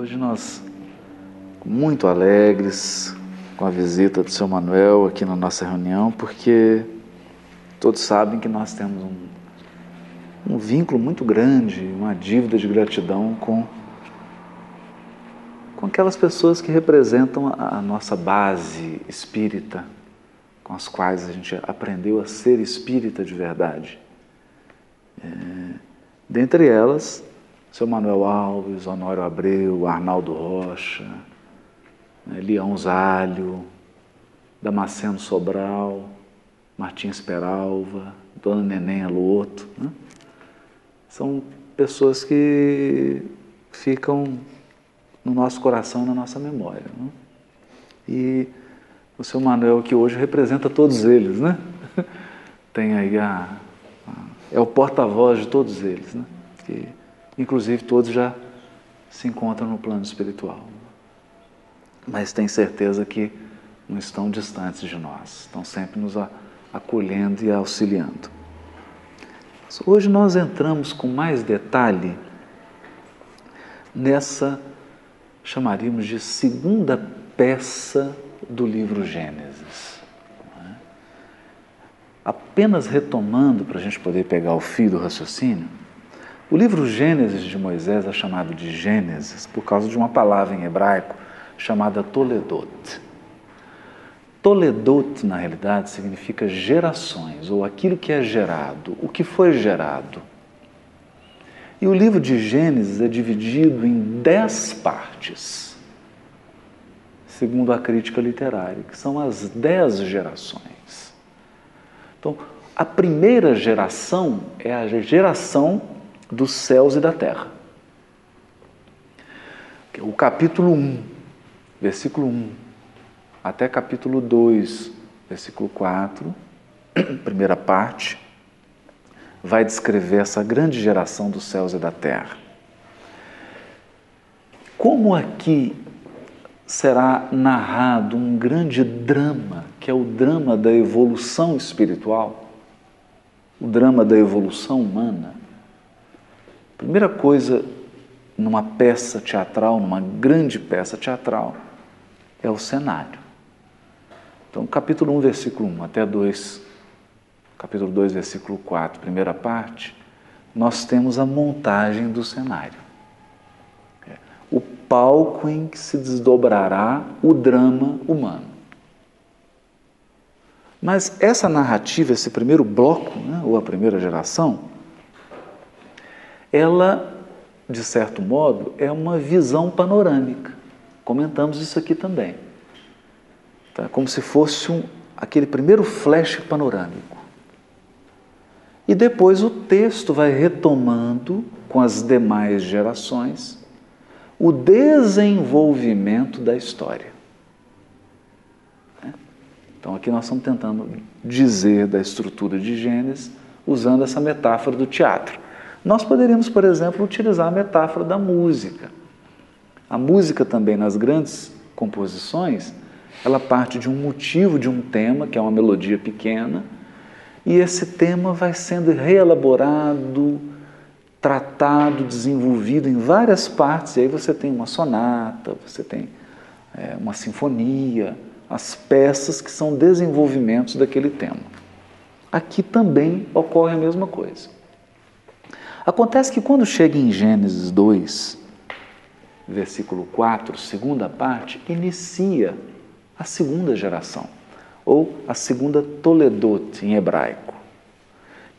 Hoje nós, muito alegres com a visita do seu Manuel aqui na nossa reunião, porque todos sabem que nós temos um, um vínculo muito grande, uma dívida de gratidão com, com aquelas pessoas que representam a, a nossa base espírita, com as quais a gente aprendeu a ser espírita de verdade. É, dentre elas, seu Manuel Alves, Honório Abreu, Arnaldo Rocha, né, Leão Zálio, Damasceno Sobral, Martins Peralva, Dona Neném Aloto. Né? São pessoas que ficam no nosso coração, na nossa memória. Né? E o seu Manuel, que hoje representa todos eles, né? tem aí a, a é o porta-voz de todos eles, né? Que, inclusive todos já se encontram no plano espiritual. Mas tem certeza que não estão distantes de nós, estão sempre nos acolhendo e auxiliando. Hoje nós entramos com mais detalhe nessa, chamaríamos de segunda peça do livro Gênesis. É? Apenas retomando, para a gente poder pegar o fio do raciocínio, o livro Gênesis de Moisés é chamado de Gênesis por causa de uma palavra em hebraico chamada Toledot. Toledot, na realidade, significa gerações, ou aquilo que é gerado, o que foi gerado. E o livro de Gênesis é dividido em dez partes, segundo a crítica literária, que são as dez gerações. Então, a primeira geração é a geração dos céus e da terra. O capítulo 1, versículo 1, até capítulo 2, versículo 4, primeira parte, vai descrever essa grande geração dos céus e da terra. Como aqui será narrado um grande drama, que é o drama da evolução espiritual, o drama da evolução humana, Primeira coisa numa peça teatral, numa grande peça teatral, é o cenário. Então, capítulo 1, versículo 1 até 2, capítulo 2, versículo 4, primeira parte, nós temos a montagem do cenário. É, o palco em que se desdobrará o drama humano. Mas essa narrativa, esse primeiro bloco, né, ou a primeira geração, ela, de certo modo, é uma visão panorâmica. Comentamos isso aqui também. Tá? Como se fosse um, aquele primeiro flash panorâmico. E depois o texto vai retomando com as demais gerações o desenvolvimento da história. Né? Então aqui nós estamos tentando dizer da estrutura de Gênesis usando essa metáfora do teatro. Nós poderíamos, por exemplo, utilizar a metáfora da música. A música também, nas grandes composições, ela parte de um motivo, de um tema, que é uma melodia pequena, e esse tema vai sendo reelaborado, tratado, desenvolvido em várias partes, e aí você tem uma sonata, você tem é, uma sinfonia, as peças que são desenvolvimentos daquele tema. Aqui também ocorre a mesma coisa. Acontece que quando chega em Gênesis 2, versículo 4, segunda parte, inicia a segunda geração, ou a segunda Toledot em hebraico,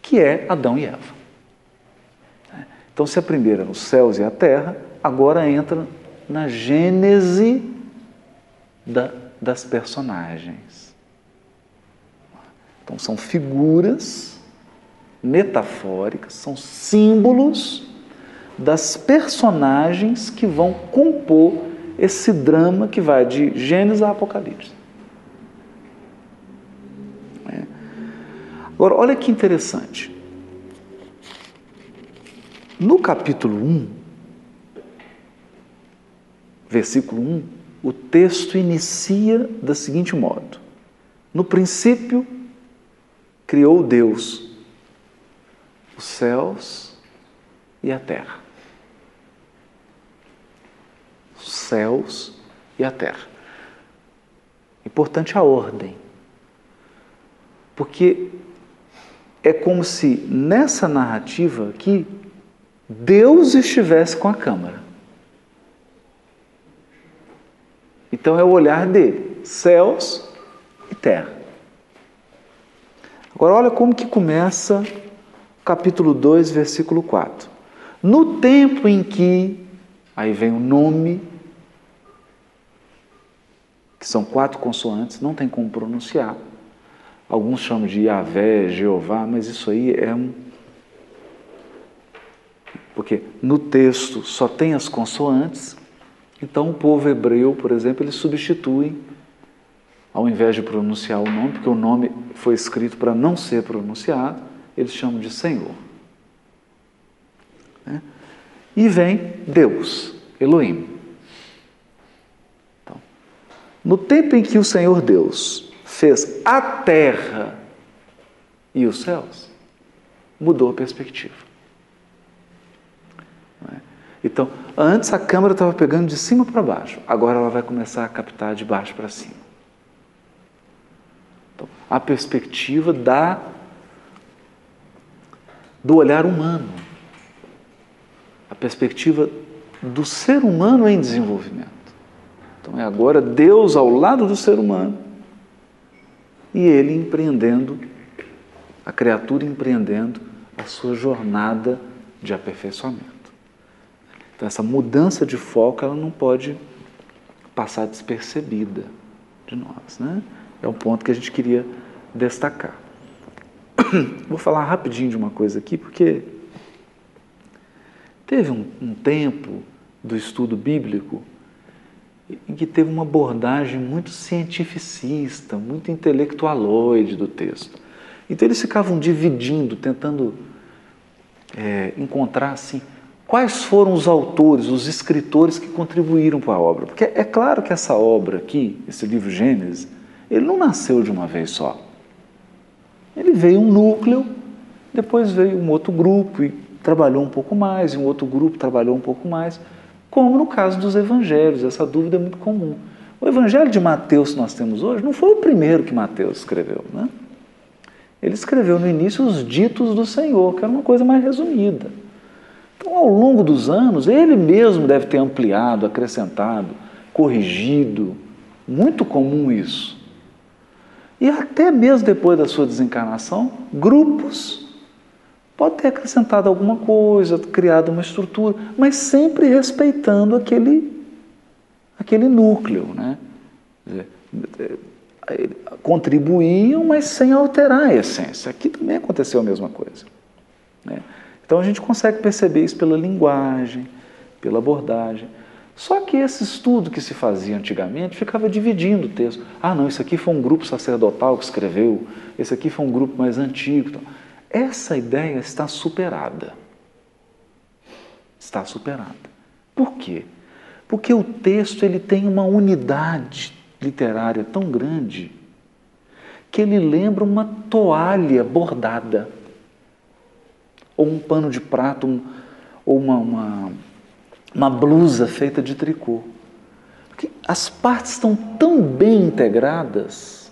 que é Adão e Eva. Então, se a primeira nos céus e a terra, agora entra na gênese da, das personagens. Então, são figuras metafóricas, são símbolos das personagens que vão compor esse drama que vai de Gênesis a Apocalipse. É. Agora, olha que interessante. No capítulo 1, versículo 1, o texto inicia da seguinte modo: No princípio, criou Deus os céus e a terra. céus e a terra. Importante a ordem, porque é como se nessa narrativa aqui Deus estivesse com a câmara. Então é o olhar dele, céus e terra. Agora olha como que começa capítulo 2, versículo 4. No tempo em que, aí vem o nome, que são quatro consoantes, não tem como pronunciar. Alguns chamam de Yahvé, Jeová, mas isso aí é um. Porque no texto só tem as consoantes, então o povo hebreu, por exemplo, eles substituem, ao invés de pronunciar o nome, porque o nome foi escrito para não ser pronunciado, eles chamam de Senhor. Né? E vem Deus, Elohim. Então, no tempo em que o Senhor Deus fez a terra e os céus, mudou a perspectiva. Então, antes a câmera estava pegando de cima para baixo, agora ela vai começar a captar de baixo para cima. Então, a perspectiva da do olhar humano, a perspectiva do ser humano em desenvolvimento. Então é agora Deus ao lado do ser humano e ele empreendendo, a criatura empreendendo a sua jornada de aperfeiçoamento. Então, essa mudança de foco ela não pode passar despercebida de nós. Né? É um ponto que a gente queria destacar. Vou falar rapidinho de uma coisa aqui, porque teve um, um tempo do estudo bíblico em que teve uma abordagem muito cientificista, muito intelectualoide do texto. Então eles ficavam dividindo, tentando é, encontrar assim Quais foram os autores, os escritores que contribuíram para a obra? Porque é claro que essa obra aqui, esse livro Gênesis, ele não nasceu de uma vez só. Ele veio um núcleo, depois veio um outro grupo e trabalhou um pouco mais, e um outro grupo trabalhou um pouco mais, como no caso dos evangelhos, essa dúvida é muito comum. O evangelho de Mateus que nós temos hoje não foi o primeiro que Mateus escreveu, né? Ele escreveu no início os ditos do Senhor, que era uma coisa mais resumida. Então, ao longo dos anos, ele mesmo deve ter ampliado, acrescentado, corrigido. Muito comum isso. E até mesmo depois da sua desencarnação, grupos pode ter acrescentado alguma coisa, criado uma estrutura, mas sempre respeitando aquele, aquele núcleo. Né? Contribuíam, mas sem alterar a essência. Aqui também aconteceu a mesma coisa. Né? Então a gente consegue perceber isso pela linguagem, pela abordagem. Só que esse estudo que se fazia antigamente ficava dividindo o texto. Ah, não, isso aqui foi um grupo sacerdotal que escreveu, esse aqui foi um grupo mais antigo. Essa ideia está superada. Está superada. Por quê? Porque o texto ele tem uma unidade literária tão grande que ele lembra uma toalha bordada ou um pano de prato, um, ou uma, uma, uma blusa feita de tricô. Porque as partes estão tão bem integradas,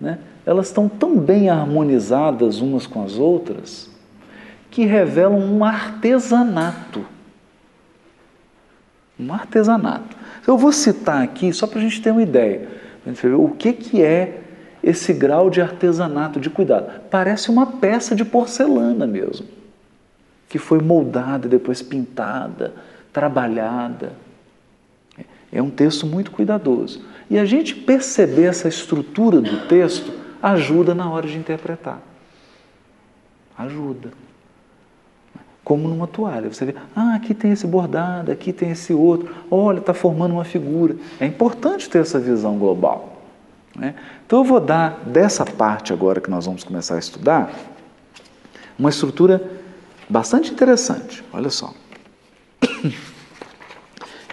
né? elas estão tão bem harmonizadas umas com as outras, que revelam um artesanato. Um artesanato. Eu vou citar aqui só para a gente ter uma ideia. O que, que é esse grau de artesanato, de cuidado? Parece uma peça de porcelana mesmo que foi moldada, depois pintada, trabalhada. É um texto muito cuidadoso. E a gente perceber essa estrutura do texto ajuda na hora de interpretar. Ajuda. Como numa toalha. Você vê, ah, aqui tem esse bordado, aqui tem esse outro. Olha, está formando uma figura. É importante ter essa visão global. Né? Então eu vou dar dessa parte agora que nós vamos começar a estudar, uma estrutura bastante interessante, olha só,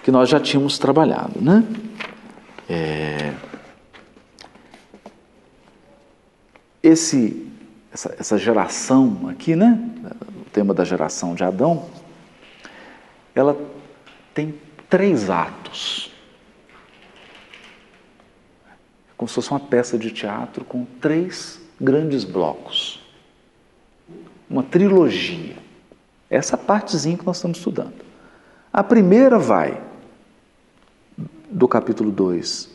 que nós já tínhamos trabalhado, né? É... Esse, essa, essa geração aqui, né? O tema da geração de Adão, ela tem três atos. Como se fosse uma peça de teatro com três grandes blocos. Uma trilogia. Essa partezinha que nós estamos estudando. A primeira vai do capítulo 2,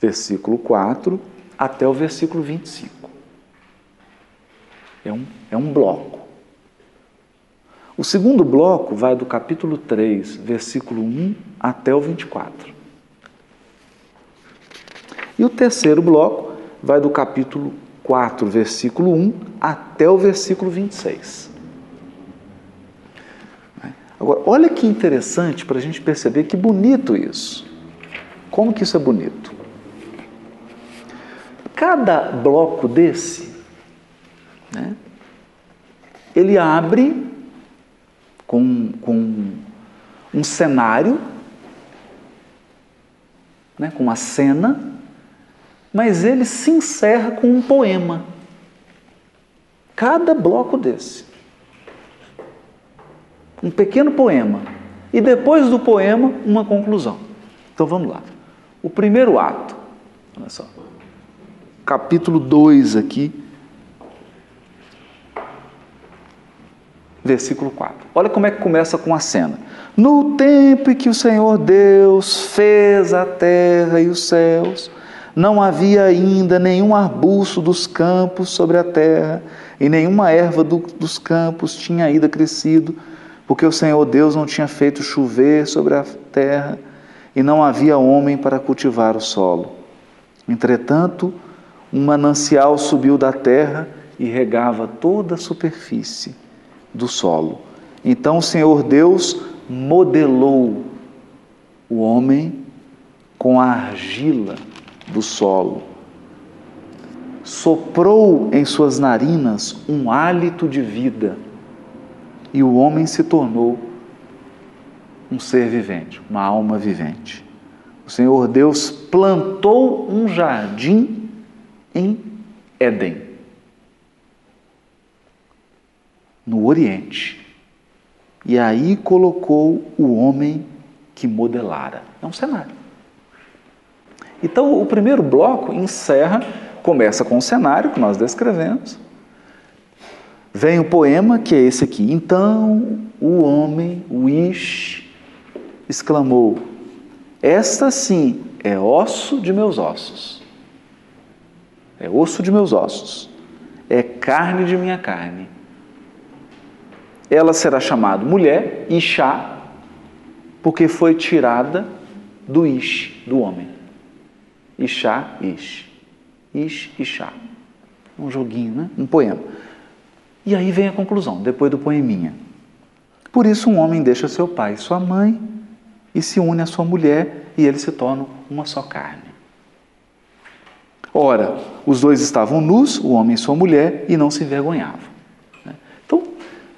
versículo 4, até o versículo 25. É um, é um bloco. O segundo bloco vai do capítulo 3, versículo 1 até o 24. E o terceiro bloco vai do capítulo 4, versículo 1 até o versículo 26. Agora, olha que interessante para a gente perceber que bonito isso. Como que isso é bonito? Cada bloco desse, né, ele abre com, com um cenário, né, com uma cena, mas ele se encerra com um poema. Cada bloco desse. Um pequeno poema. E depois do poema, uma conclusão. Então vamos lá. O primeiro ato, olha só, capítulo 2 aqui, versículo 4. Olha como é que começa com a cena. No tempo em que o Senhor Deus fez a terra e os céus, não havia ainda nenhum arbusto dos campos sobre a terra, e nenhuma erva do, dos campos tinha ainda crescido, porque o Senhor Deus não tinha feito chover sobre a terra, e não havia homem para cultivar o solo. Entretanto, um manancial subiu da terra e regava toda a superfície do solo. Então o Senhor Deus modelou o homem com a argila do solo, soprou em suas narinas um hálito de vida e o homem se tornou um ser vivente, uma alma vivente. O Senhor Deus plantou um jardim em Éden, no Oriente. E aí colocou o homem que modelara. É um cenário. Então, o primeiro bloco encerra, começa com o cenário que nós descrevemos. Vem o poema, que é esse aqui. Então, o homem, o Ish, exclamou: Esta sim é osso de meus ossos. É osso de meus ossos. É carne de minha carne. Ela será chamada mulher, Ishá, porque foi tirada do Ish, do homem. Ishá, Ish. Ish, Ishá. Um joguinho, né? Um poema. E aí vem a conclusão, depois do poeminha. Por isso um homem deixa seu pai e sua mãe e se une à sua mulher e eles se tornam uma só carne. Ora, os dois estavam nus, o homem e sua mulher, e não se envergonhavam. Né? Então,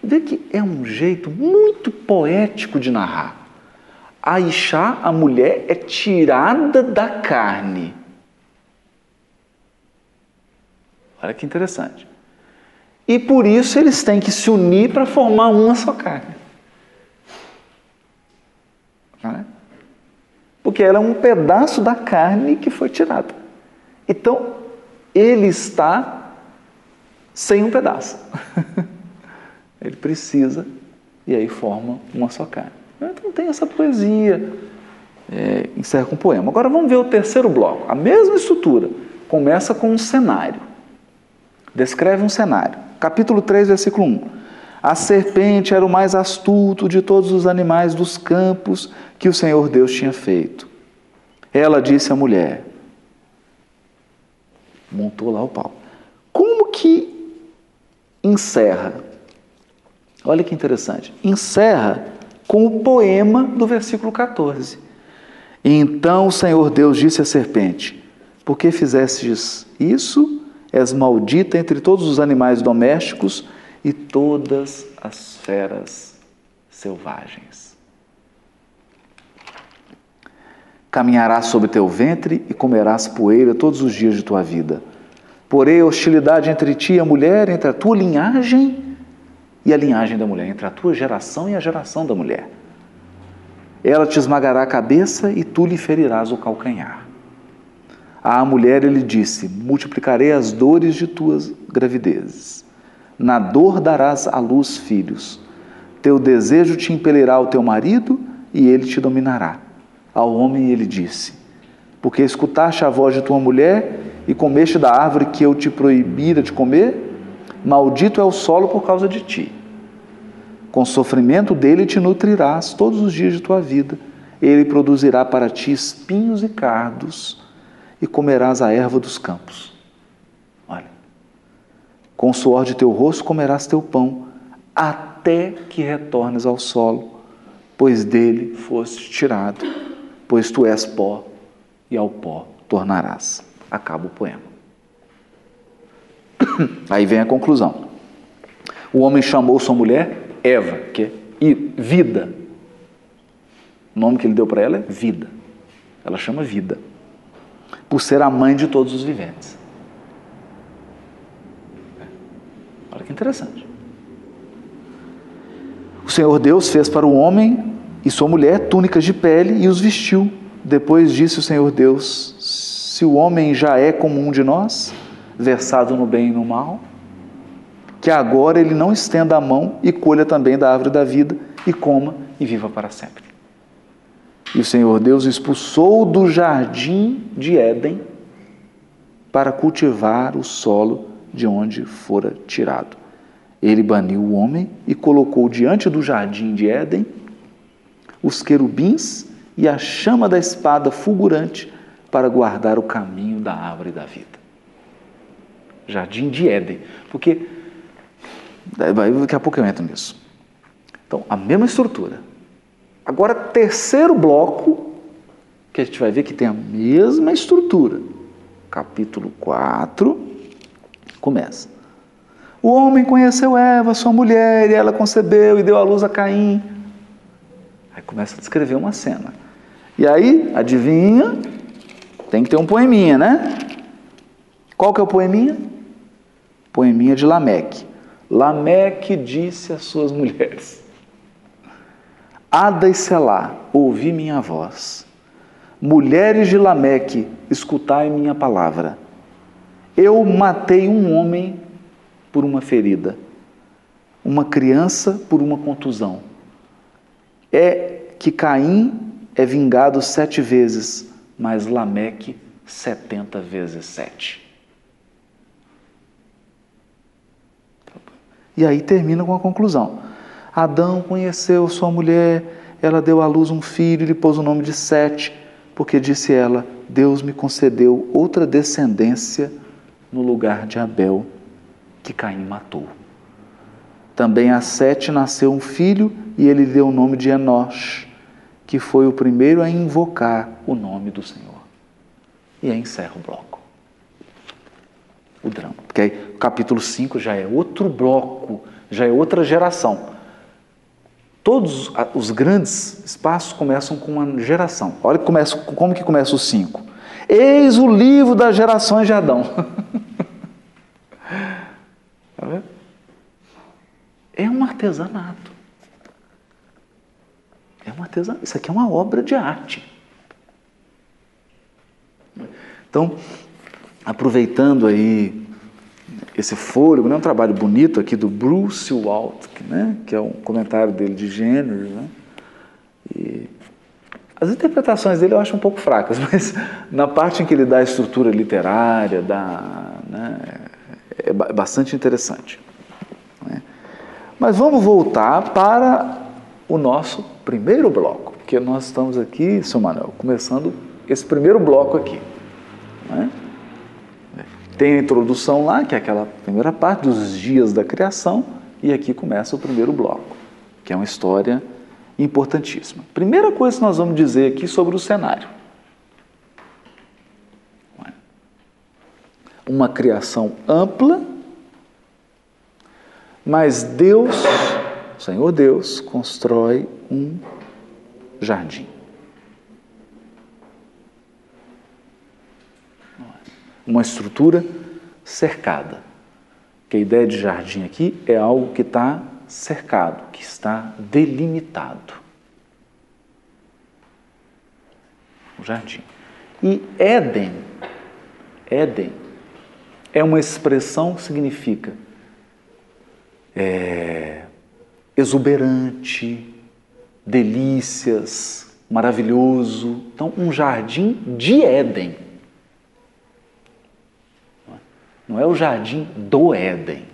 vê que é um jeito muito poético de narrar. A Ixá, a mulher, é tirada da carne. Olha que interessante. E por isso eles têm que se unir para formar uma só carne. Porque ela é um pedaço da carne que foi tirada. Então, ele está sem um pedaço. ele precisa, e aí forma uma só carne. Então tem essa poesia, é, encerra com um poema. Agora vamos ver o terceiro bloco. A mesma estrutura, começa com um cenário. Descreve um cenário. Capítulo 3, versículo 1. A serpente era o mais astuto de todos os animais dos campos que o Senhor Deus tinha feito. Ela disse à mulher: montou lá o pau. Como que encerra? Olha que interessante. Encerra com o poema do versículo 14. Então o Senhor Deus disse à serpente: Por que fizestes isso? És maldita entre todos os animais domésticos e todas as feras selvagens. Caminharás sobre teu ventre e comerás poeira todos os dias de tua vida. Porém, hostilidade entre ti e a mulher, entre a tua linhagem e a linhagem da mulher, entre a tua geração e a geração da mulher. Ela te esmagará a cabeça e tu lhe ferirás o calcanhar. À mulher ele disse: Multiplicarei as dores de tuas gravidezes. Na dor darás à luz filhos. Teu desejo te impelirá ao teu marido e ele te dominará. Ao homem ele disse: Porque escutaste a voz de tua mulher e comeste da árvore que eu te proibira de comer, maldito é o solo por causa de ti. Com sofrimento dele te nutrirás todos os dias de tua vida. Ele produzirá para ti espinhos e cardos, e comerás a erva dos campos. Olha, com o suor de teu rosto comerás teu pão, até que retornes ao solo, pois dele foste tirado, pois tu és pó, e ao pó tornarás. Acaba o poema. Aí vem a conclusão. O homem chamou sua mulher Eva, que é vida. O nome que ele deu para ela é vida. Ela chama vida. Por ser a mãe de todos os viventes. Olha que interessante. O Senhor Deus fez para o homem e sua mulher túnicas de pele e os vestiu. Depois disse o Senhor Deus: Se o homem já é como um de nós, versado no bem e no mal, que agora ele não estenda a mão e colha também da árvore da vida e coma e viva para sempre. E o Senhor Deus expulsou do jardim de Éden para cultivar o solo de onde fora tirado. Ele baniu o homem e colocou diante do jardim de Éden os querubins e a chama da espada fulgurante para guardar o caminho da árvore da vida. Jardim de Éden. Porque Daqui a pouco eu entro nisso. Então, a mesma estrutura. Agora, terceiro bloco, que a gente vai ver que tem a mesma estrutura. Capítulo 4, começa. O homem conheceu Eva, sua mulher, e ela concebeu e deu à luz a Caim. Aí começa a descrever uma cena. E aí, adivinha? Tem que ter um poeminha, né? Qual que é o poeminha? Poeminha de Lameque. Lameque disse às suas mulheres: Ada e Selá, ouvi minha voz. Mulheres de Lameque, escutai minha palavra. Eu matei um homem por uma ferida, uma criança por uma contusão. É que Caim é vingado sete vezes, mas Lameque setenta vezes sete. E aí termina com a conclusão. Adão conheceu sua mulher, ela deu à luz um filho e lhe pôs o nome de Sete, porque disse ela: Deus me concedeu outra descendência no lugar de Abel, que Caim matou. Também a Sete nasceu um filho e ele deu o nome de Enosh, que foi o primeiro a invocar o nome do Senhor. E aí encerra o bloco o drama. Porque aí o capítulo 5 já é outro bloco, já é outra geração. Todos os grandes espaços começam com uma geração. Olha começa, como que começa o 5. Eis o livro das gerações de Adão. Tá vendo? É um artesanato. É um artesanato. Isso aqui é uma obra de arte. Então, aproveitando aí esse fôlego, né? um trabalho bonito aqui do Bruce Walt, né? que é um comentário dele de gênero. Né? E as interpretações dele eu acho um pouco fracas, mas na parte em que ele dá a estrutura literária, dá, né? é bastante interessante. Mas vamos voltar para o nosso primeiro bloco, porque nós estamos aqui, Sr. Manuel, começando esse primeiro bloco aqui. Né? Tem a introdução lá, que é aquela primeira parte dos dias da criação, e aqui começa o primeiro bloco, que é uma história importantíssima. Primeira coisa que nós vamos dizer aqui sobre o cenário. Uma criação ampla, mas Deus, o Senhor Deus, constrói um jardim. uma estrutura cercada. Que a ideia de jardim aqui é algo que está cercado, que está delimitado. um jardim. E Éden, Éden, é uma expressão que significa é, exuberante, delícias, maravilhoso. Então, um jardim de Éden. Não é o jardim do Éden.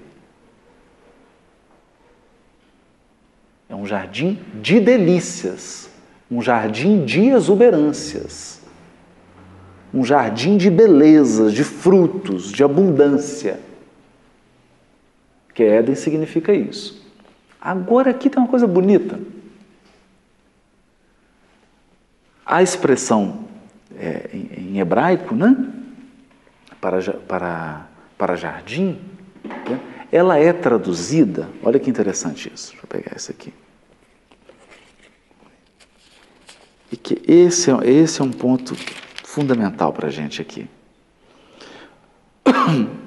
É um jardim de delícias, um jardim de exuberâncias, um jardim de belezas, de frutos, de abundância. Que Éden significa isso. Agora aqui tem uma coisa bonita. A expressão é, em, em, hebraico, né? Para, para, para jardim, né? ela é traduzida, olha que interessante isso, deixa eu pegar esse aqui. E que esse, é, esse é um ponto fundamental para a gente aqui.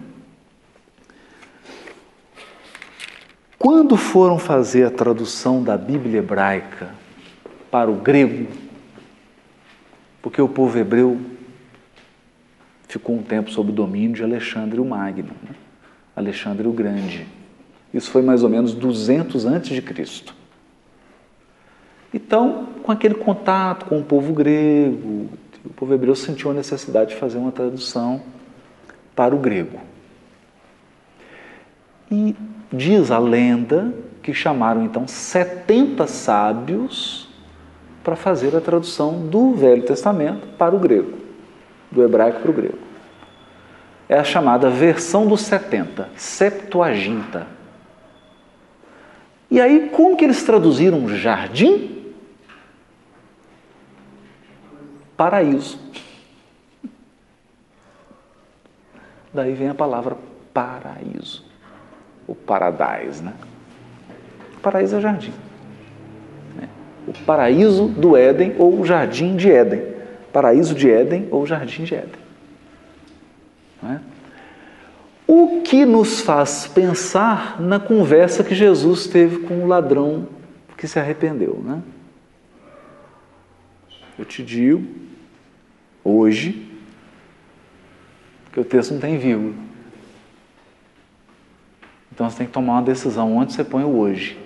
Quando foram fazer a tradução da Bíblia hebraica para o grego, porque o povo hebreu ficou um tempo sob o domínio de Alexandre o Magno, né? Alexandre o Grande. Isso foi mais ou menos 200 antes de Cristo. Então, com aquele contato com o povo grego, o povo hebreu sentiu a necessidade de fazer uma tradução para o grego. E diz a lenda que chamaram então 70 sábios para fazer a tradução do Velho Testamento para o grego, do hebraico para o grego. É a chamada versão dos 70, Septuaginta. E aí, como que eles traduziram jardim? paraíso. Daí vem a palavra paraíso, o paradise, né? O paraíso é jardim. Né? O paraíso do Éden ou o jardim de Éden. Paraíso de Éden ou jardim de Éden. É? O que nos faz pensar na conversa que Jesus teve com o ladrão que se arrependeu, né? Eu te digo hoje, que o texto não tem vírgula. Então você tem que tomar uma decisão onde você põe o hoje.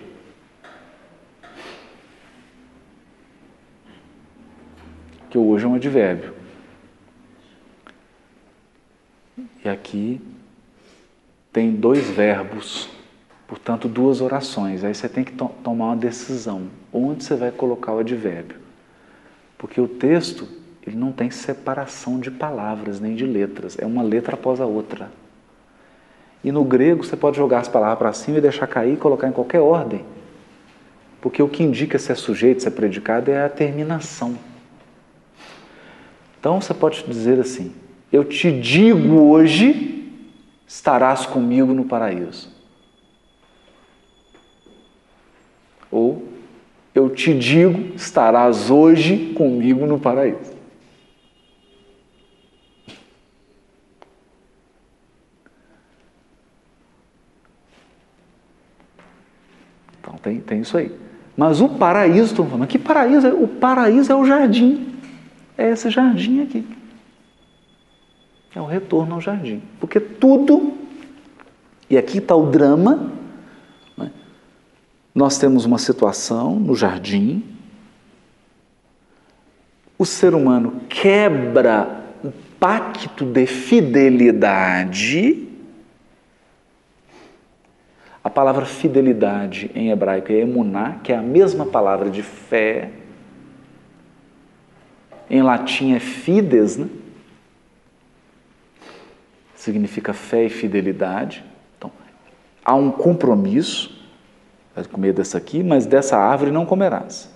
Que o hoje é um advérbio. E aqui tem dois verbos, portanto, duas orações. Aí você tem que to tomar uma decisão. Onde você vai colocar o advérbio? Porque o texto ele não tem separação de palavras nem de letras, é uma letra após a outra. E no grego você pode jogar as palavras para cima e deixar cair e colocar em qualquer ordem. Porque o que indica se é sujeito, se é predicado é a terminação. Então você pode dizer assim: Eu te digo hoje, estarás comigo no paraíso. Ou Eu te digo, estarás hoje comigo no paraíso. Então tem, tem isso aí. Mas o paraíso, estão falando, que paraíso? O paraíso é o jardim. É esse jardim aqui. É o retorno ao jardim. Porque tudo, e aqui está o drama, né? nós temos uma situação no jardim, o ser humano quebra o pacto de fidelidade a palavra fidelidade em hebraico é emuná, que é a mesma palavra de fé. Em latim é fides, né? Significa fé e fidelidade. Então, há um compromisso, vai comer dessa aqui, mas dessa árvore não comerás.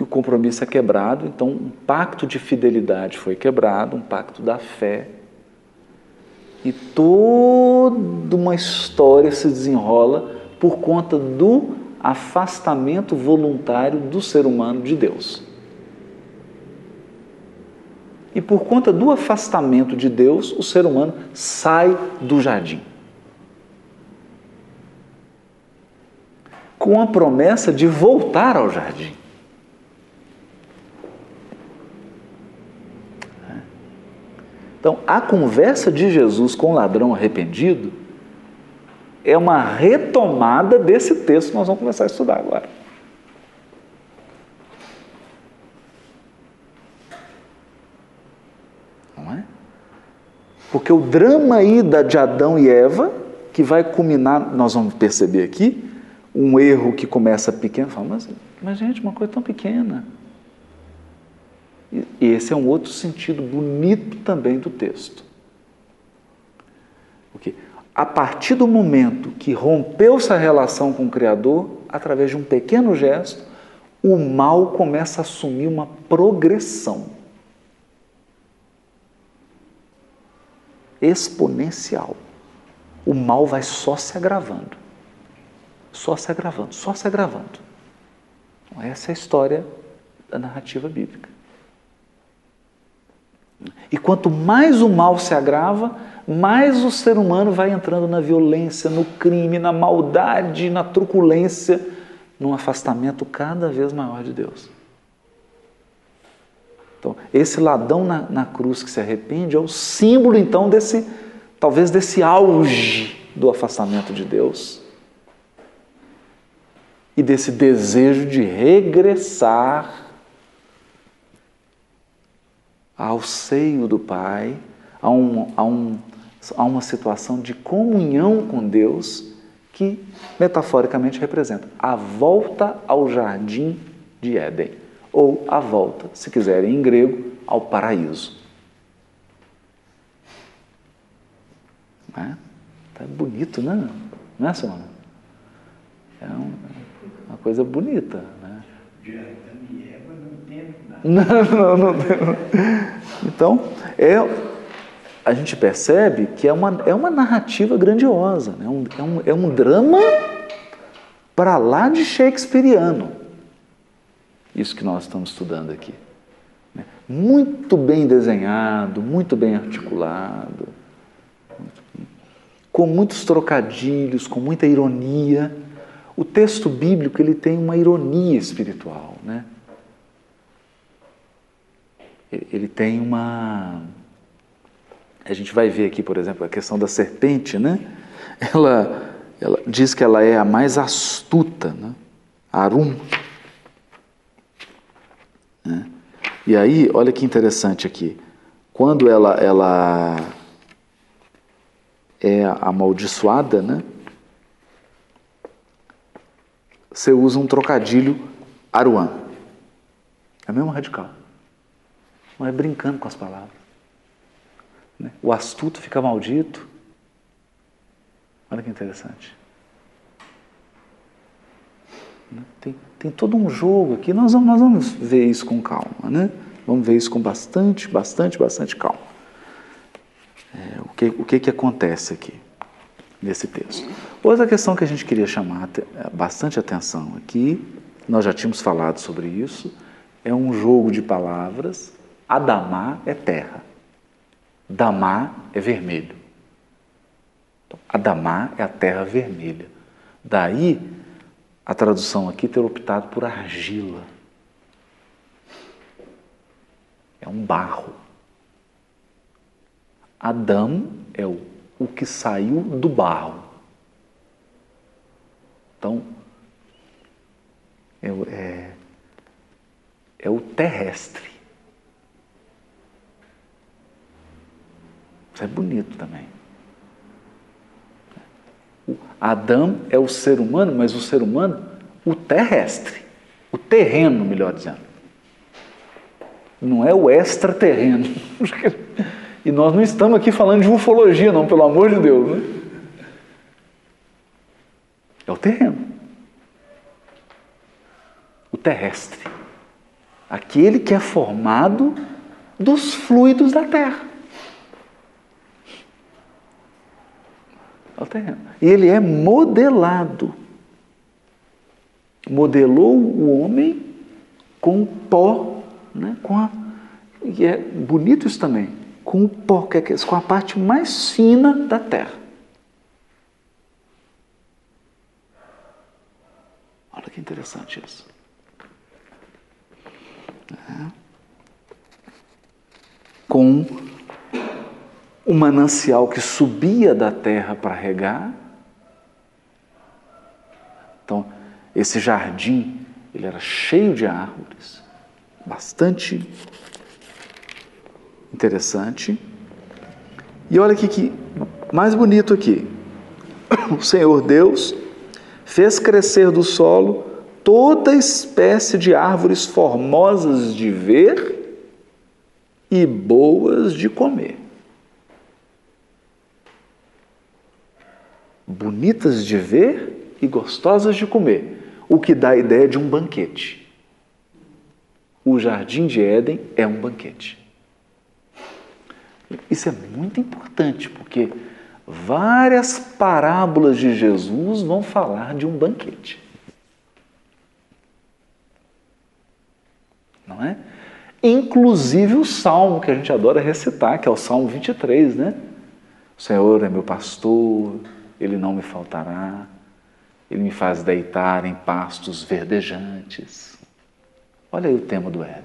E o compromisso é quebrado, então um pacto de fidelidade foi quebrado, um pacto da fé e toda uma história se desenrola por conta do afastamento voluntário do ser humano de Deus. E por conta do afastamento de Deus, o ser humano sai do jardim. Com a promessa de voltar ao jardim. Então, a conversa de Jesus com o ladrão arrependido é uma retomada desse texto que nós vamos começar a estudar agora. Não é? Porque o drama aí de Adão e Eva, que vai culminar, nós vamos perceber aqui, um erro que começa pequeno, fala, mas, mas gente, uma coisa tão pequena. E esse é um outro sentido bonito também do texto. Porque a partir do momento que rompeu-se a relação com o Criador, através de um pequeno gesto, o mal começa a assumir uma progressão exponencial. O mal vai só se agravando, só se agravando, só se agravando. Então, essa é a história da narrativa bíblica. E quanto mais o mal se agrava, mais o ser humano vai entrando na violência, no crime, na maldade, na truculência, num afastamento cada vez maior de Deus. Então, esse ladrão na, na cruz que se arrepende é o símbolo, então, desse, talvez desse auge do afastamento de Deus e desse desejo de regressar ao seio do Pai, a, um, a, um, a uma situação de comunhão com Deus que metaforicamente representa a volta ao jardim de Éden, ou a volta, se quiserem em grego, ao paraíso. É? Tá bonito, né? Não é, Simona? É uma coisa bonita, né? Não, não, não Então, é, a gente percebe que é uma, é uma narrativa grandiosa, né? um, é, um, é um drama para lá de Shakespeareano. Isso que nós estamos estudando aqui. Né? Muito bem desenhado, muito bem articulado, com muitos trocadilhos, com muita ironia. O texto bíblico ele tem uma ironia espiritual, né? Ele tem uma. A gente vai ver aqui, por exemplo, a questão da serpente, né? Ela, ela diz que ela é a mais astuta, né? Arum. Né? E aí, olha que interessante aqui. Quando ela, ela é amaldiçoada, né? Você usa um trocadilho aruan. É mesmo radical não é brincando com as palavras. Né? O astuto fica maldito. Olha que interessante. Né? Tem, tem todo um jogo aqui, nós vamos, nós vamos ver isso com calma, né? Vamos ver isso com bastante, bastante, bastante calma. É, o, que, o que, que acontece aqui nesse texto? Outra questão que a gente queria chamar bastante atenção aqui, nós já tínhamos falado sobre isso, é um jogo de palavras Adamá é terra. Damá é vermelho. Então, Adamá é a terra vermelha. Daí a tradução aqui ter optado por argila. É um barro. Adão é o, o que saiu do barro. Então, é, é, é o terrestre. Isso é bonito também. O Adão é o ser humano, mas o ser humano, o terrestre, o terreno, melhor dizendo. Não é o extraterreno. E nós não estamos aqui falando de ufologia, não, pelo amor de Deus. Né? É o terreno. O terrestre. Aquele que é formado dos fluidos da terra. Ao terreno. E ele é modelado. Modelou o homem com pó, né? com a, e é bonito isso também, com o pó, que é, com a parte mais fina da terra. Olha que interessante isso. É. Com um manancial que subia da terra para regar. Então, esse jardim, ele era cheio de árvores, bastante interessante. E olha aqui que mais bonito aqui. O Senhor Deus fez crescer do solo toda espécie de árvores formosas de ver e boas de comer. Bonitas de ver e gostosas de comer, o que dá a ideia de um banquete. O jardim de Éden é um banquete. Isso é muito importante, porque várias parábolas de Jesus vão falar de um banquete. Não é? Inclusive o salmo que a gente adora recitar, que é o Salmo 23, né? O Senhor é meu pastor, ele não me faltará, ele me faz deitar em pastos verdejantes. Olha aí o tema do Hélio.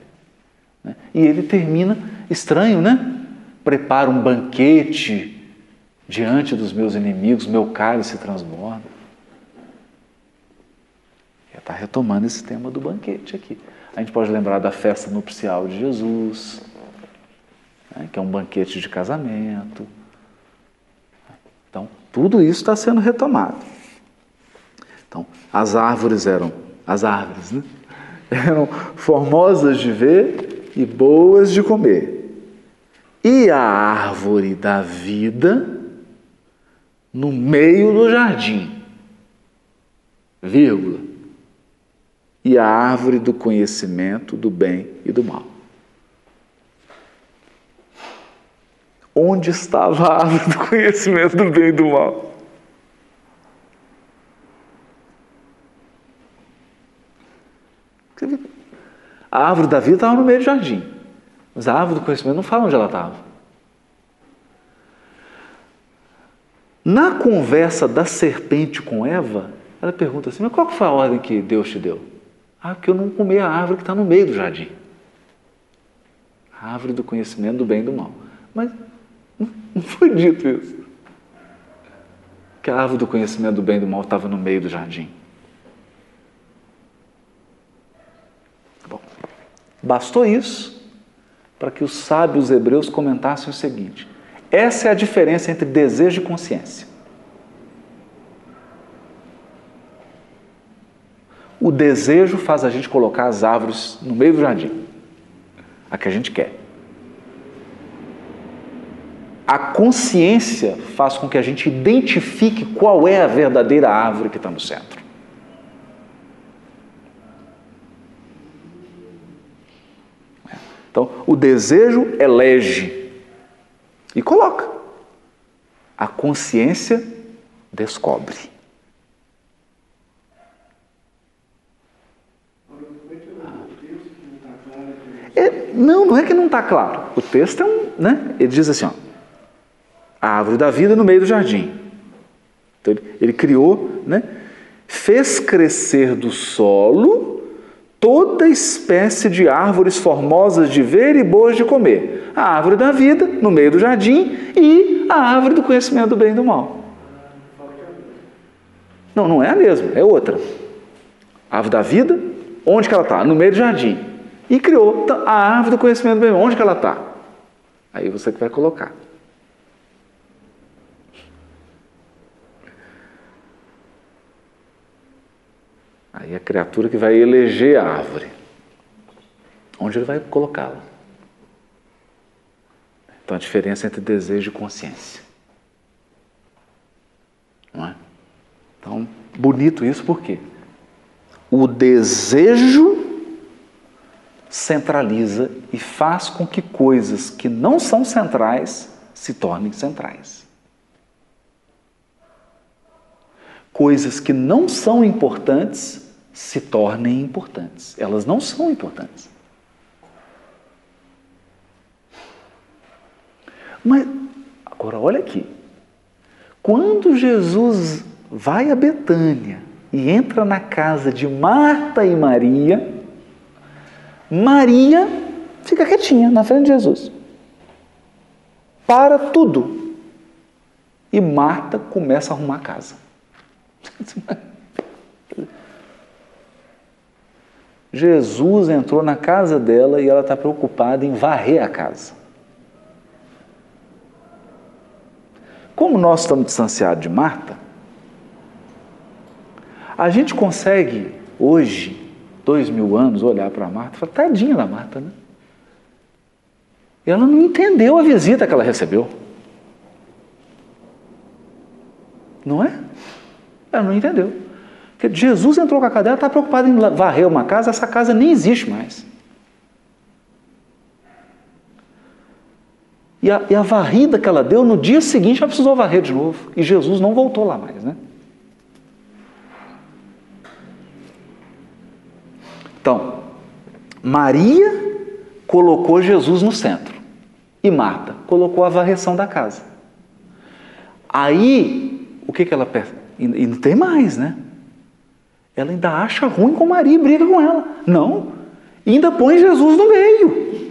Né? E ele termina estranho, né? Prepara um banquete diante dos meus inimigos, meu cálice transborda. Ele está retomando esse tema do banquete aqui. A gente pode lembrar da festa nupcial de Jesus, né, que é um banquete de casamento. Então, tudo isso está sendo retomado. Então, as árvores eram, as árvores, né? Eram formosas de ver e boas de comer. E a árvore da vida no meio do jardim, vírgula, e a árvore do conhecimento do bem e do mal. Onde estava a árvore do conhecimento do bem e do mal? A árvore da vida estava no meio do jardim, mas a árvore do conhecimento não fala onde ela estava. Na conversa da serpente com Eva, ela pergunta assim: Mas qual foi a ordem que Deus te deu? Ah, porque eu não comi a árvore que está no meio do jardim. A árvore do conhecimento do bem e do mal. Mas não foi dito isso. Que a árvore do conhecimento do bem e do mal estava no meio do jardim. Bom, bastou isso para que os sábios hebreus comentassem o seguinte: essa é a diferença entre desejo e consciência. O desejo faz a gente colocar as árvores no meio do jardim, a que a gente quer. A consciência faz com que a gente identifique qual é a verdadeira árvore que está no centro. Então, o desejo elege e coloca. A consciência descobre. É, não, não é que não está claro. O texto é um. Né? Ele diz assim: ó, a árvore da vida no meio do jardim. Então, ele, ele criou, né? fez crescer do solo toda espécie de árvores formosas de ver e boas de comer. A árvore da vida, no meio do jardim, e a árvore do conhecimento do bem e do mal. Não, não é a mesma, é outra. A árvore da vida, onde que ela está? No meio do jardim. E criou a árvore do conhecimento do bem. Onde que ela está? Aí você que vai colocar. Aí a criatura que vai eleger a árvore. Onde ele vai colocá-la? Então a diferença entre desejo e consciência. Não é? Então, bonito isso por quê? O desejo centraliza e faz com que coisas que não são centrais se tornem centrais. Coisas que não são importantes se tornem importantes. Elas não são importantes. Mas, agora olha aqui. Quando Jesus vai a Betânia e entra na casa de Marta e Maria, Maria fica quietinha na frente de Jesus. para tudo. E Marta começa a arrumar a casa. Jesus entrou na casa dela e ela está preocupada em varrer a casa. Como nós estamos distanciados de Marta, a gente consegue hoje, dois mil anos, olhar para Marta e falar, tadinha da Marta, né? Ela não entendeu a visita que ela recebeu. Não é? Ela não entendeu. Porque Jesus entrou com a cadeira, está preocupado em varrer uma casa, essa casa nem existe mais. E a, e a, varrida que ela deu, no dia seguinte ela precisou varrer de novo. E Jesus não voltou lá mais, né? Então, Maria colocou Jesus no centro e Marta colocou a varreção da casa. Aí, o que, que ela? E não tem mais, né? Ela ainda acha ruim com Maria e briga com ela. Não. E ainda põe Jesus no meio.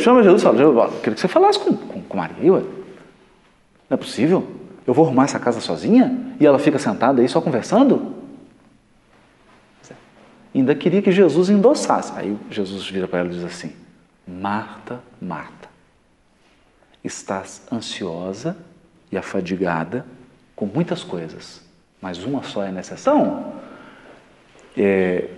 Chama Jesus e fala: Eu queria que você falasse com, com, com Maria. Ué. Não é possível? Eu vou arrumar essa casa sozinha? E ela fica sentada aí só conversando? Ainda queria que Jesus endossasse. Aí Jesus vira para ela e diz assim: Marta, Marta, estás ansiosa e afadigada com muitas coisas, mas uma só é necessária. É,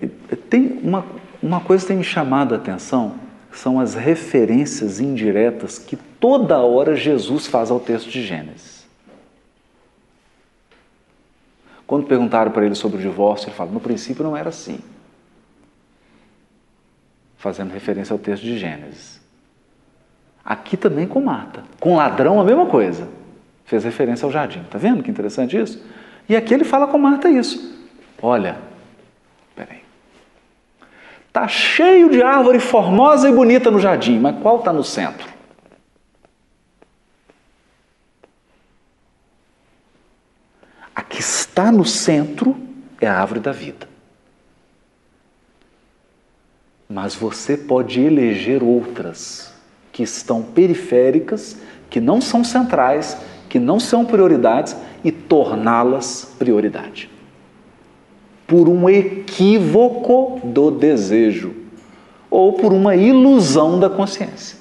tem uma, uma coisa tem me chamado a atenção são as referências indiretas que toda hora Jesus faz ao texto de Gênesis. Quando perguntaram para ele sobre o divórcio, ele fala: no princípio não era assim fazendo referência ao texto de Gênesis. Aqui também com mata. Com ladrão, a mesma coisa. Fez referência ao jardim. Está vendo que interessante isso? E aqui ele fala com Marta isso. Olha, peraí. Está cheio de árvore formosa e bonita no jardim, mas qual está no centro? A que está no centro é a árvore da vida mas você pode eleger outras que estão periféricas, que não são centrais, que não são prioridades e torná-las prioridade. Por um equívoco do desejo ou por uma ilusão da consciência.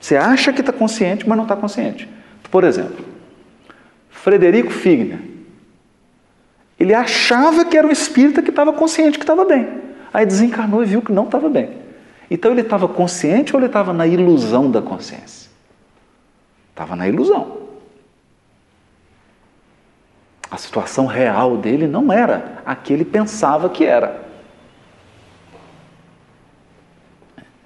Você acha que está consciente, mas não está consciente. Por exemplo, Frederico Figner ele achava que era um espírita que estava consciente que estava bem. Aí desencarnou e viu que não estava bem. Então ele estava consciente ou ele estava na ilusão da consciência? Estava na ilusão. A situação real dele não era a que ele pensava que era.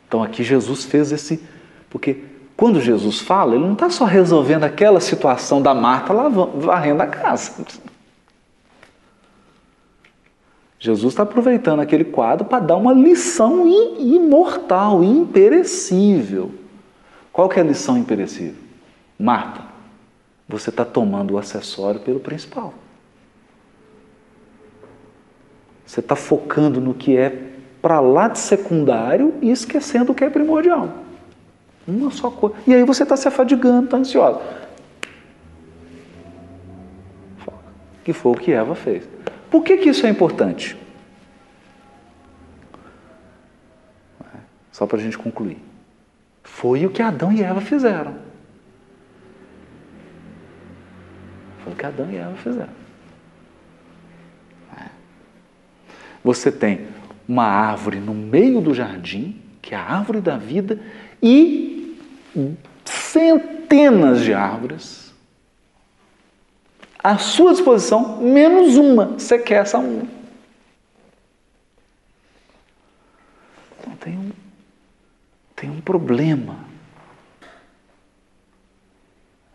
Então aqui Jesus fez esse. Porque quando Jesus fala, ele não está só resolvendo aquela situação da Marta lá varrendo a casa. Jesus está aproveitando aquele quadro para dar uma lição imortal, imperecível. Qual que é a lição imperecível? Marta, você está tomando o acessório pelo principal. Você está focando no que é para lá de secundário e esquecendo o que é primordial. Uma só coisa. E aí você está se afadigando, está ansiosa. Que foi o que Eva fez. Por que, que isso é importante? Só para a gente concluir. Foi o que Adão e Eva fizeram. Foi o que Adão e Eva fizeram. É. Você tem uma árvore no meio do jardim, que é a árvore da vida, e centenas de árvores à sua disposição, menos uma. Você quer essa uma. Então tem um, tem um problema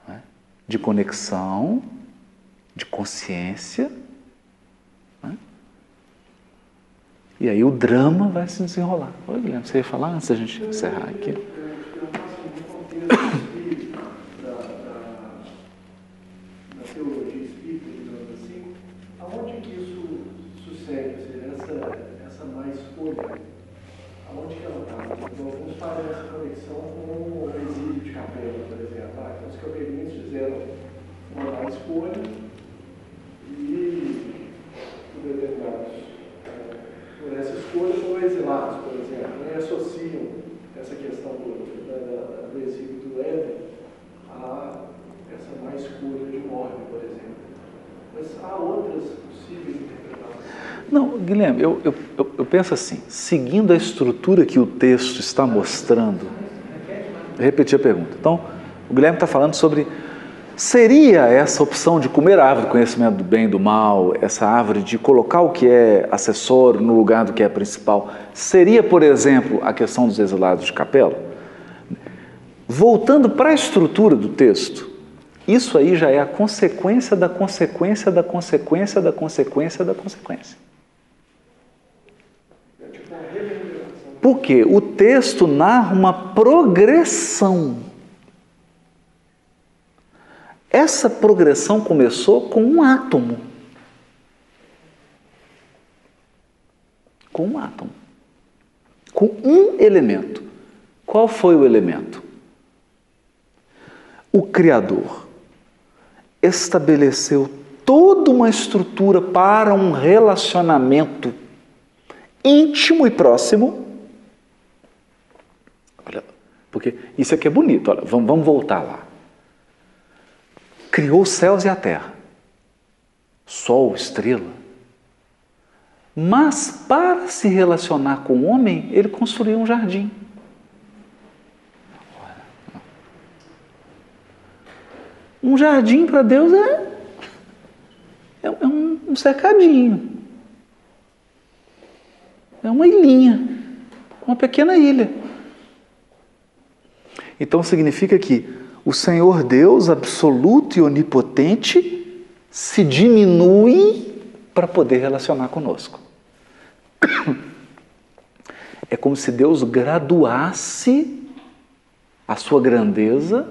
né? de conexão, de consciência. Né? E aí o drama vai se desenrolar. Oi, Guilherme, você ia falar antes da gente encerrar aqui? Aonde que ela está? Alguns fazem essa conexão com o resíduo de capela, por exemplo. Ah, então os capelinhos fizeram uma má escolha e por determinados, eh, por essa escolha foram exilados, por exemplo, e associam essa questão do, da, da, do exílio do Éden a essa má escolha de morte, por exemplo. Mas há outras possíveis interpretações. Não, Guilherme, eu, eu, eu, penso assim, seguindo a estrutura que o texto está mostrando, eu repeti a pergunta. Então, o Guilherme está falando sobre seria essa opção de comer a árvore do conhecimento do bem e do mal, essa árvore de colocar o que é acessório no lugar do que é principal, seria, por exemplo, a questão dos exilados de capela? Voltando para a estrutura do texto, isso aí já é a consequência da consequência da consequência da consequência da consequência. Porque o texto narra uma progressão. Essa progressão começou com um átomo. Com um átomo. Com um elemento. Qual foi o elemento? O Criador estabeleceu toda uma estrutura para um relacionamento íntimo e próximo porque isso aqui é bonito, olha, vamos, vamos voltar lá. Criou os céus e a terra, sol, estrela. Mas para se relacionar com o homem, ele construiu um jardim. Um jardim para Deus é, é, é um, um cercadinho. É uma ilhinha, uma pequena ilha. Então significa que o Senhor Deus absoluto e onipotente se diminui para poder relacionar conosco. É como se Deus graduasse a sua grandeza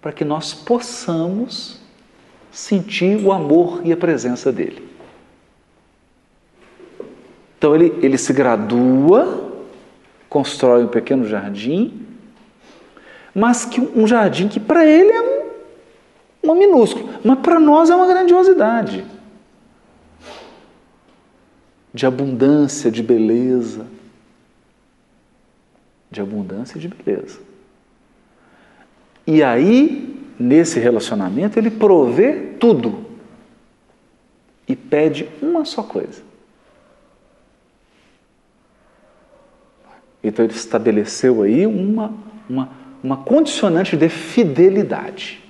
para que nós possamos sentir o amor e a presença dele. Então ele, ele se gradua, constrói um pequeno jardim mas que um jardim que para ele é um, uma minúscula, mas para nós é uma grandiosidade de abundância, de beleza, de abundância e de beleza. E aí, nesse relacionamento, ele provê tudo e pede uma só coisa. Então ele estabeleceu aí uma, uma uma condicionante de fidelidade.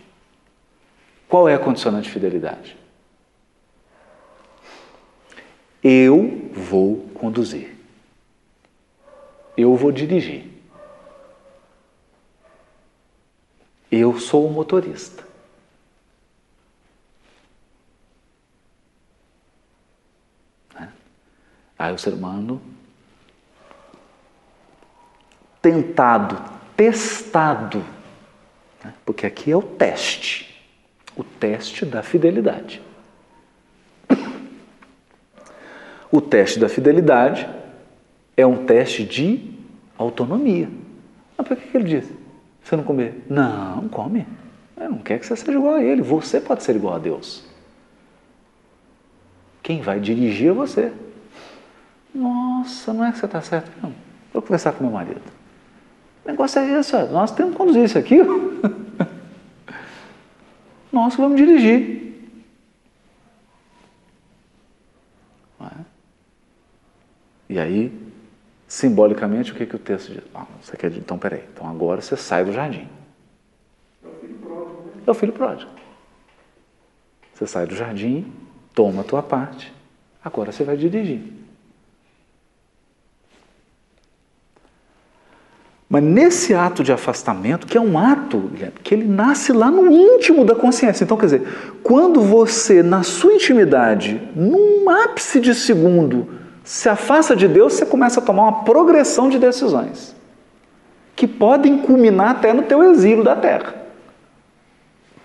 Qual é a condicionante de fidelidade? Eu vou conduzir. Eu vou dirigir. Eu sou o motorista. Né? Aí o ser humano, tentado testado, né? porque aqui é o teste, o teste da fidelidade. O teste da fidelidade é um teste de autonomia. Mas por que ele disse? Você não comer? Não, come. Não quer que você seja igual a ele. Você pode ser igual a Deus. Quem vai dirigir é você. Nossa, não é que você está certo? Não. Vou conversar com meu marido. O negócio é esse, nós temos que conduzir isso aqui. nós vamos dirigir. É? E aí, simbolicamente, o que, que o texto diz? Ah, você quer, então, peraí, então agora você sai do jardim. É o filho pródigo. Né? É o filho pródigo. Você sai do jardim, toma a tua parte, agora você vai dirigir. Mas nesse ato de afastamento, que é um ato que ele nasce lá no íntimo da consciência. Então, quer dizer, quando você, na sua intimidade, num ápice de segundo, se afasta de Deus, você começa a tomar uma progressão de decisões que podem culminar até no teu exílio da terra.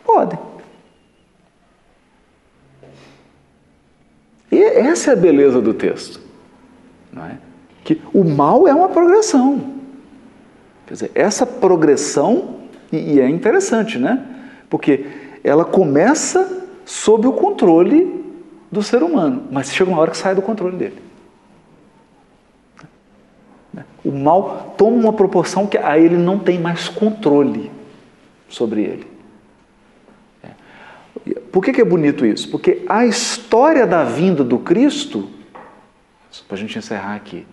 Podem. E essa é a beleza do texto. Não é? que o mal é uma progressão. Quer dizer, essa progressão, e, e é interessante, né? Porque ela começa sob o controle do ser humano, mas chega uma hora que sai do controle dele. O mal toma uma proporção que aí ele não tem mais controle sobre ele. É. Por que, que é bonito isso? Porque a história da vinda do Cristo, para a gente encerrar aqui,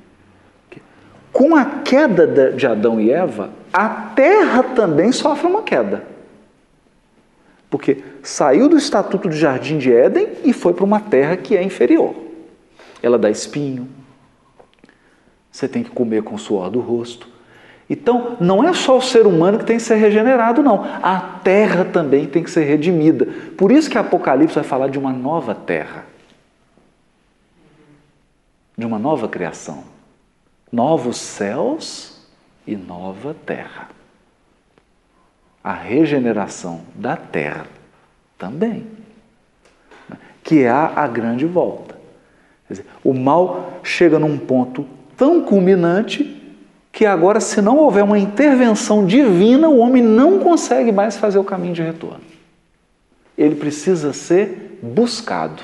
com a queda de Adão e Eva, a terra também sofre uma queda. Porque saiu do estatuto do jardim de Éden e foi para uma terra que é inferior. Ela dá espinho, você tem que comer com o suor do rosto. Então, não é só o ser humano que tem que ser regenerado, não. A terra também tem que ser redimida. Por isso que Apocalipse vai falar de uma nova terra, de uma nova criação novos céus e nova terra. A regeneração da terra também, né? que é a grande volta. Dizer, o mal chega num ponto tão culminante que agora, se não houver uma intervenção divina, o homem não consegue mais fazer o caminho de retorno. Ele precisa ser buscado.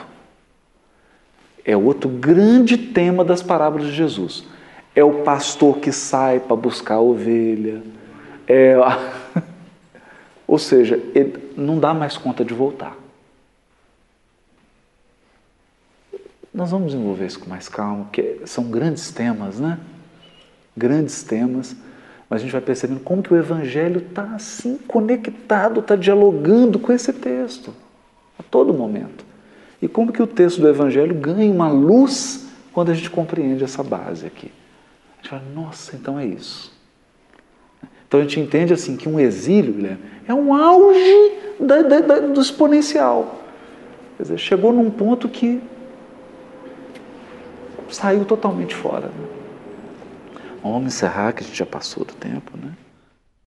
É outro grande tema das parábolas de Jesus é o pastor que sai para buscar a ovelha. É... Ou seja, ele não dá mais conta de voltar. Nós vamos desenvolver isso com mais calma, porque são grandes temas, né? Grandes temas, mas a gente vai percebendo como que o Evangelho está assim conectado, está dialogando com esse texto a todo momento. E como que o texto do Evangelho ganha uma luz quando a gente compreende essa base aqui gente fala, nossa, então é isso. Então a gente entende assim que um exílio, Guilherme, é um auge da, da, da, do exponencial. Quer dizer, chegou num ponto que saiu totalmente fora. Né? Vamos encerrar, que a gente já passou do tempo, né?